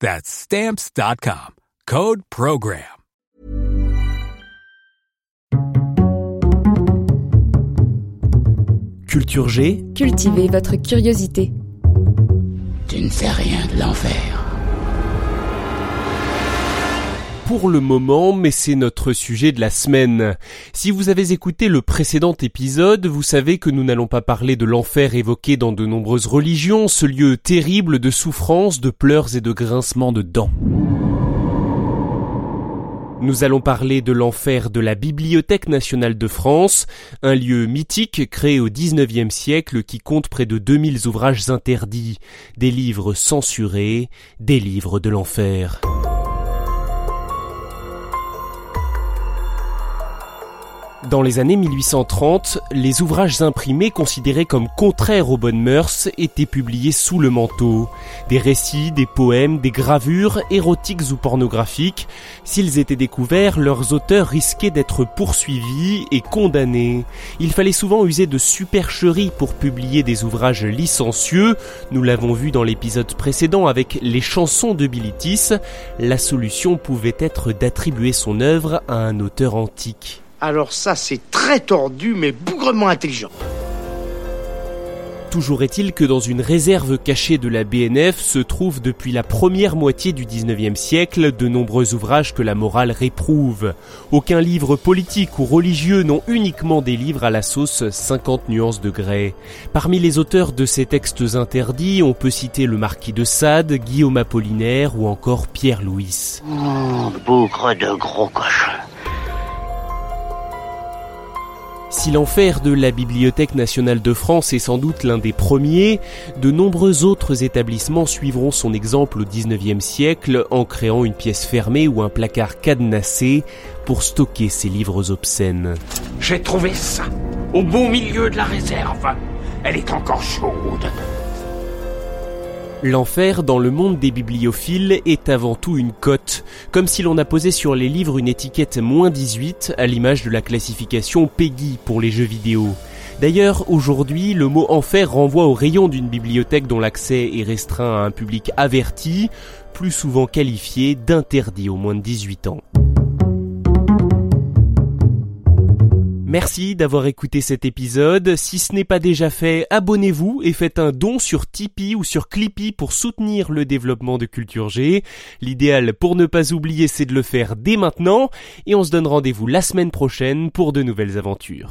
That's Stamps.com. Code Program. Culture G. Cultivez votre curiosité. Tu ne sais rien de l'enfer. Pour le moment, mais c'est notre sujet de la semaine. Si vous avez écouté le précédent épisode, vous savez que nous n'allons pas parler de l'enfer évoqué dans de nombreuses religions, ce lieu terrible de souffrance, de pleurs et de grincements de dents. Nous allons parler de l'enfer de la Bibliothèque nationale de France, un lieu mythique créé au XIXe siècle qui compte près de 2000 ouvrages interdits, des livres censurés, des livres de l'enfer. Dans les années 1830, les ouvrages imprimés considérés comme contraires aux bonnes mœurs étaient publiés sous le manteau. Des récits, des poèmes, des gravures, érotiques ou pornographiques, s'ils étaient découverts, leurs auteurs risquaient d'être poursuivis et condamnés. Il fallait souvent user de supercheries pour publier des ouvrages licencieux. Nous l'avons vu dans l'épisode précédent avec les chansons de Bilitis. La solution pouvait être d'attribuer son œuvre à un auteur antique. Alors ça, c'est très tordu, mais bougrement intelligent. Toujours est-il que dans une réserve cachée de la BNF se trouvent depuis la première moitié du 19e siècle de nombreux ouvrages que la morale réprouve. Aucun livre politique ou religieux n'ont uniquement des livres à la sauce 50 nuances de grès. Parmi les auteurs de ces textes interdits, on peut citer le marquis de Sade, Guillaume Apollinaire ou encore Pierre Louis. Oh, bougre de gros cochon. Si l'enfer de la Bibliothèque nationale de France est sans doute l'un des premiers, de nombreux autres établissements suivront son exemple au XIXe siècle en créant une pièce fermée ou un placard cadenassé pour stocker ces livres obscènes. J'ai trouvé ça au beau milieu de la réserve. Elle est encore chaude. L'enfer dans le monde des bibliophiles est avant tout une cote, comme si l'on a posé sur les livres une étiquette moins 18 à l'image de la classification PEGI pour les jeux vidéo. D'ailleurs, aujourd'hui, le mot enfer renvoie au rayon d'une bibliothèque dont l'accès est restreint à un public averti, plus souvent qualifié d'interdit aux moins de 18 ans. Merci d'avoir écouté cet épisode. Si ce n'est pas déjà fait, abonnez-vous et faites un don sur Tipeee ou sur Clippy pour soutenir le développement de Culture G. L'idéal pour ne pas oublier, c'est de le faire dès maintenant et on se donne rendez-vous la semaine prochaine pour de nouvelles aventures.